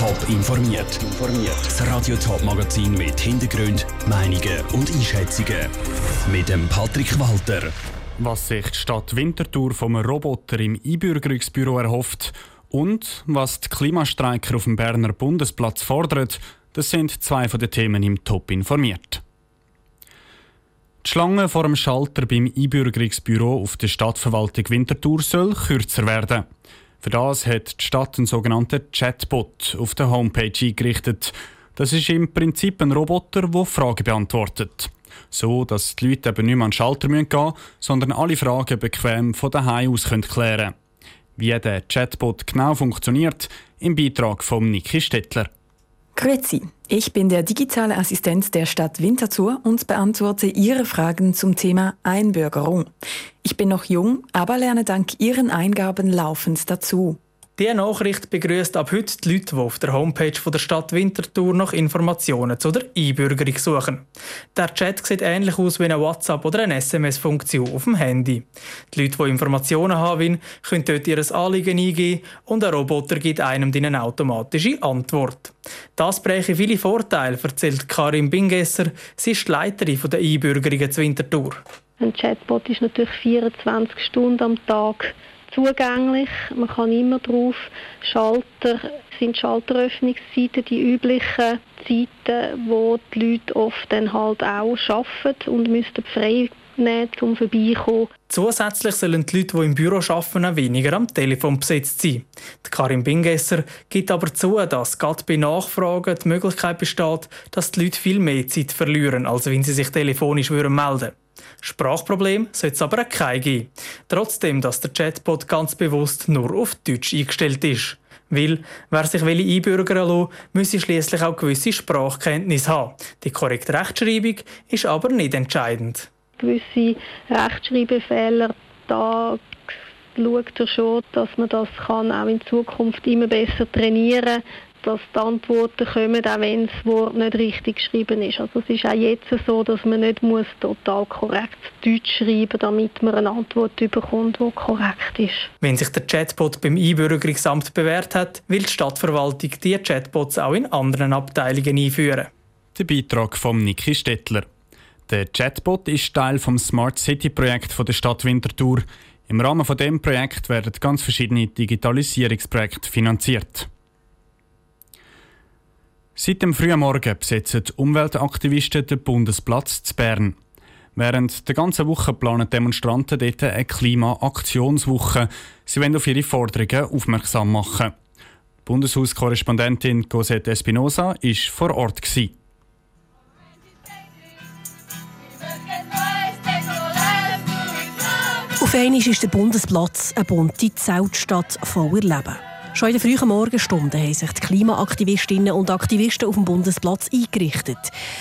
Top informiert. Das Radio Top Magazin mit Hintergrund, Meinungen und Einschätzungen mit dem Patrick Walter. Was sich die Stadt Winterthur vom Roboter im Einbürgerungsbüro erhofft und was die Klimastreiker auf dem Berner Bundesplatz fordern, das sind zwei von den Themen im Top informiert. Die Schlange vor dem Schalter beim Einbürgerungsbüro auf der Stadtverwaltung Winterthur soll kürzer werden. Für das hat die Stadt einen sogenannten Chatbot auf der Homepage eingerichtet. Das ist im Prinzip ein Roboter, der Fragen beantwortet. So, dass die Leute eben nicht mehr an den Schalter gehen müssen, sondern alle Fragen bequem von daheim aus klären können. Wie der Chatbot genau funktioniert, im Beitrag von Niki Stettler. Grüezi, ich bin der digitale Assistent der Stadt Winterthur und beantworte Ihre Fragen zum Thema Einbürgerung. Ich bin noch jung, aber lerne dank Ihren Eingaben laufend dazu. Diese Nachricht begrüßt ab heute die Leute, die auf der Homepage der Stadt Winterthur nach Informationen zu der Einbürgerung suchen. Der Chat sieht ähnlich aus wie eine WhatsApp- oder eine SMS-Funktion auf dem Handy. Die Leute, die Informationen haben können dort ihr Anliegen eingeben und ein Roboter gibt einem eine automatische Antwort. Das bräche viele Vorteile, erzählt Karin Bingesser. Sie ist die Leiterin der Einbürgerungen zu Winterthur. Ein Chatbot ist natürlich 24 Stunden am Tag zugänglich. Man kann immer drauf. Schalter sind Schalteröffnungszeiten die üblichen Zeiten, wo die Leute oft dann halt auch arbeiten und müssten frei nehmen, um vorbeikommen. Zusätzlich sollen die Leute, die im Büro arbeiten, weniger am Telefon besetzt sein. Die Karin Bingesser gibt aber zu, dass gerade bei Nachfragen die Möglichkeit besteht, dass die Leute viel mehr Zeit verlieren, als wenn sie sich telefonisch melden würden. Sprachproblem sollte es aber kein geben. Trotzdem, dass der Chatbot ganz bewusst nur auf Deutsch eingestellt ist. Weil, wer sich will einbürgern will, müsse schließlich auch gewisse Sprachkenntnisse haben. Die korrekte Rechtschreibung ist aber nicht entscheidend. Gewisse Rechtschreibfehler, da schaut er schon, dass man das kann auch in Zukunft immer besser trainieren kann dass die Antworten kommen, auch wenn das Wort nicht richtig geschrieben ist. Also es ist auch jetzt so, dass man nicht muss total korrekt Deutsch schreiben muss, damit man eine Antwort bekommt, die korrekt ist. Wenn sich der Chatbot beim Einbürgerungsamt bewährt hat, will die Stadtverwaltung die Chatbots auch in anderen Abteilungen einführen. Der Beitrag von Niki Stettler. Der Chatbot ist Teil vom Smart City Projekt der Stadt Winterthur. Im Rahmen von dem Projekt werden ganz verschiedene Digitalisierungsprojekte finanziert. Seit dem frühen Morgen besetzen Umweltaktivisten den Bundesplatz zu Bern. Während der ganzen Woche planen Demonstranten dort eine Klimaaktionswoche. Sie wollen auf ihre Forderungen aufmerksam machen. Bundeshauskorrespondentin Cosette Espinosa war vor Ort. Auf einmal ist der Bundesplatz eine bunte Zeltstadt voller Leben. Schon in den frühen Morgenstunden haben sich die Klimaaktivistinnen und Aktivisten auf dem Bundesplatz eingerichtet.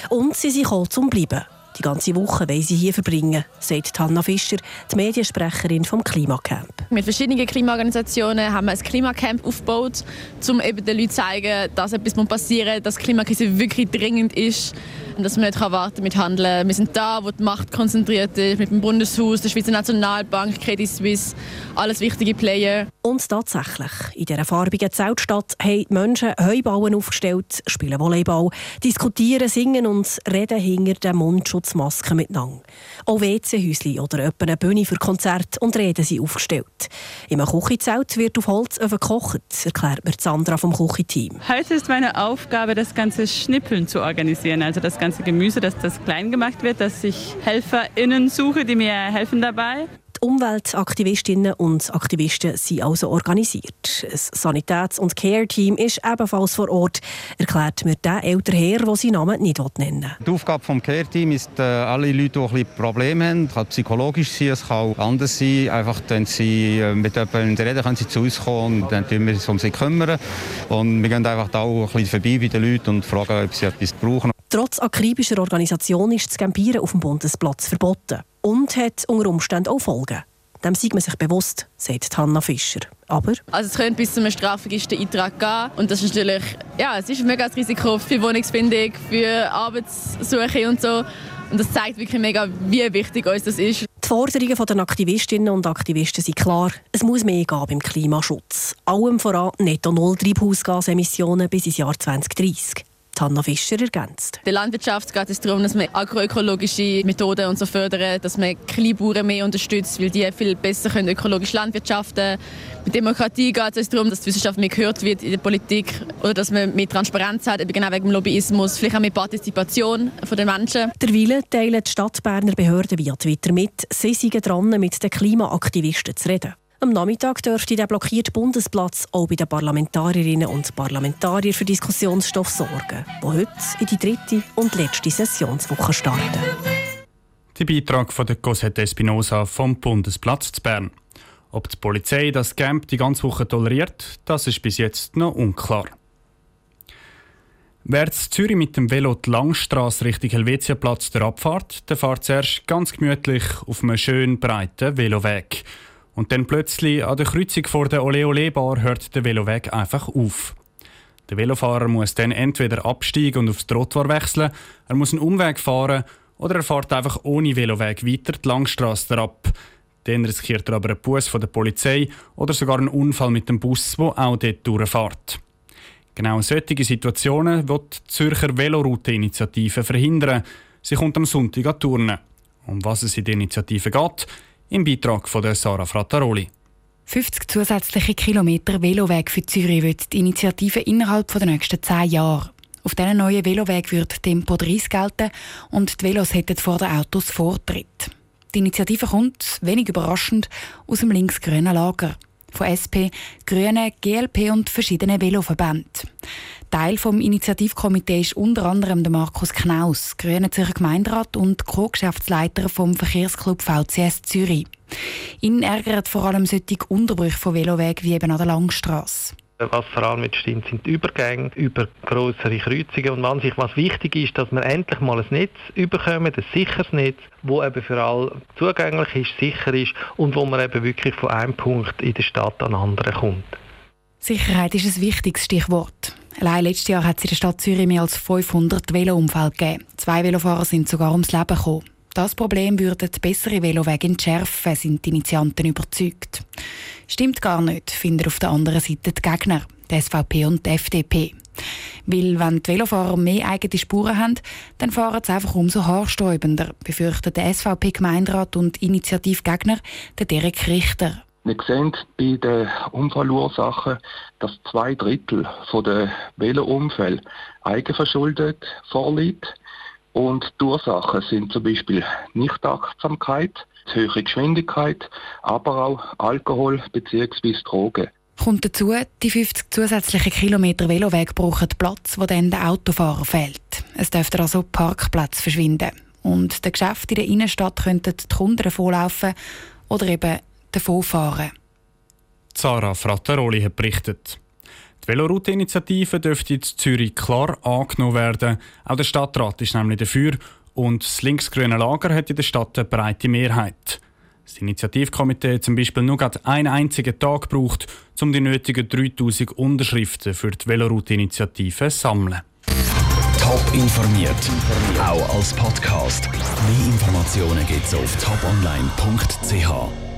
Und sie sind gekommen zum Bleiben. Die ganze Woche wollen sie hier verbringen, sagt Hanna Fischer, die Mediensprecherin vom Klimacamp. Mit verschiedenen Klimaorganisationen haben wir ein Klimacamp aufgebaut, um eben den Leuten zu zeigen, dass etwas passieren muss, dass die Klimakrise wirklich dringend ist und dass man nicht warten mit Handeln. Wir sind da, wo die Macht konzentriert ist, mit dem Bundeshaus, der Schweizer Nationalbank, Credit Suisse, alles wichtige Player. Und tatsächlich, in dieser farbigen Zeltstadt haben die Menschen Heubauen aufgestellt, spielen Volleyball, diskutieren, singen und reden hinter den Mundschutzmasken miteinander. Auch WC-Häuschen oder etwa eine Bühne für Konzerte und Reden sind aufgestellt. Im Küchenzelt wird auf Holz gekocht, erklärt mir Sandra vom Küchenteam. Heute ist meine Aufgabe, das ganze Schnippeln zu organisieren, also das ganze ganze Gemüse, dass das klein gemacht wird, dass ich HelferInnen suche, die mir helfen dabei. Die Umweltaktivistinnen und Aktivisten sind also organisiert. Ein Sanitäts- und Care-Team ist ebenfalls vor Ort, erklärt mir der ältere Herr, der seinen Namen nicht nennen will. Die Aufgabe des Care-Teams ist, äh, alle Leute, die ein Probleme haben, es kann psychologisch sein, es kann auch anders sein, einfach wenn sie äh, mit jemandem reden, können sie zu uns kommen und dann kümmern wir uns um sie kümmern. Und wir gehen einfach auch ein bisschen vorbei bei den Leuten und fragen, ob sie etwas brauchen. Trotz akribischer Organisation ist das Campieren auf dem Bundesplatz verboten und hat unter Umständen auch Folgen. Dem sieht man sich bewusst, sagt Hanna Fischer. Aber also es könnte bis zu einem Strafregistereintrag gehen. Und das ist natürlich ja, es ist ein mega Risiko für Wohnungsfindung, für Arbeitssuche und so. Und das zeigt wirklich mega, wie wichtig uns das ist. Die Forderungen der Aktivistinnen und Aktivisten sind klar. Es muss mehr geben beim Klimaschutz. Allem voran netto null Treibhausgasemissionen bis ins Jahr 2030. Hanna Fischer ergänzt. Der Landwirtschaft geht es darum, dass wir agroökologische Methoden und so fördern, dass man Kleinbauern mehr unterstützt, weil die viel besser können ökologisch landwirtschaften können. Mit Demokratie geht es darum, dass die Wissenschaft mehr gehört wird in der Politik oder dass man mehr Transparenz hat, eben genau wegen dem Lobbyismus, vielleicht auch mehr Partizipation von den Menschen. Derweil teilen die Stadtberner Behörden via Twitter mit, sie seien dran, mit den Klimaaktivisten zu reden. Am Nachmittag dürfte der blockierte Bundesplatz auch bei den Parlamentarierinnen und Parlamentariern für Diskussionsstoff sorgen, die heute in die dritte und letzte Sessionswoche starten. Der Beitrag von Cosette Espinosa vom Bundesplatz zu Bern. Ob die Polizei das Camp die ganze Woche toleriert, das ist bis jetzt noch unklar. Wer in Zürich mit dem Velo die Langstrasse Richtung Helvetiaplatz der abfahrt, der fährt zuerst ganz gemütlich auf einem schönen, breiten Veloweg. Und dann plötzlich an der Kreuzung vor der Ole Ole Bar hört der Veloweg einfach auf. Der Velofahrer muss dann entweder absteigen und aufs Trottoir wechseln, er muss einen Umweg fahren oder er fährt einfach ohne Veloweg weiter die Langstrasse ab. Dann riskiert er aber einen Bus von der Polizei oder sogar einen Unfall mit dem Bus, der auch dort durchfährt. Genau solche Situationen wird die Zürcher Veloroute-Initiative verhindern. Sie kommt am Sonntag an Turnen. Um was es in der Initiative geht, im Beitrag von der Sarah Frattaroli. 50 zusätzliche Kilometer Veloweg für Zürich wird die Initiative innerhalb der nächsten 10 Jahre. Auf diesen neuen Veloweg wird Tempo 30 gelten und die Velos hätten vor den Autos Vortritt. Die Initiative kommt, wenig überraschend, aus dem linksgrünen Lager. Von SP, Grünen, GLP und verschiedenen Veloverbänden. Teil vom Initiativkomitee ist unter anderem der Markus Knaus, Grüner Zürcher Gemeinderat und Co-Geschäftsleiter vom Verkehrsclub VCS Zürich. Ihn ärgert vor allem solche Unterbrüche von Velowegen wie eben an der Langstrasse. Was vor allem nicht stimmt, sind die Übergänge über größere Kreuzungen. Und an sich, was wichtig ist, dass wir endlich mal ein Netz überkommen, ein sicheres Netz, wo eben für alle zugänglich ist, sicher ist und wo man eben wirklich von einem Punkt in der Stadt an den anderen kommt. Sicherheit ist ein wichtiges Stichwort. Allein letztes Jahr hat es in der Stadt Zürich mehr als 500 Velounfälle gegeben. Zwei Velofahrer sind sogar ums Leben gekommen. Das Problem würden bessere Velowege entschärfen, sind die Initianten überzeugt. Stimmt gar nicht, finden auf der anderen Seite die Gegner, die SVP und die FDP. Weil, wenn die Velofahrer mehr eigene Spuren haben, dann fahren sie einfach umso haarsträubender, befürchten der SVP-Gemeinderat und Initiativgegner, der Derek Richter. Wir sehen bei den Unfallursachen, dass zwei Drittel der Velounfälle eigenverschuldet vorliegt. Und die Ursachen sind zum Beispiel Nichtachtsamkeit, höhere Geschwindigkeit, aber auch Alkohol bzw. Drogen. Kommt dazu, die 50 zusätzlichen Kilometer Veloweg brauchen Platz, wo dann der Autofahrer fehlt. Es dürfte also Parkplatz verschwinden. Und der Geschäfte in der Innenstadt könnten die Kunden davonlaufen oder eben davonfahren. Sarah Frattaroli hat berichtet. Veloroute-Initiative dürfte in Zürich klar angenommen werden. Auch der Stadtrat ist nämlich dafür und das linksgrüne Lager hat in der Stadt eine breite Mehrheit. Das Initiativkomitee hat zum Beispiel nur einen einzigen Tag gebraucht, um die nötigen 3000 Unterschriften für die Veloroute-Initiative zu sammeln. Top informiert, auch als Podcast. Mehr Informationen gibt es auf toponline.ch.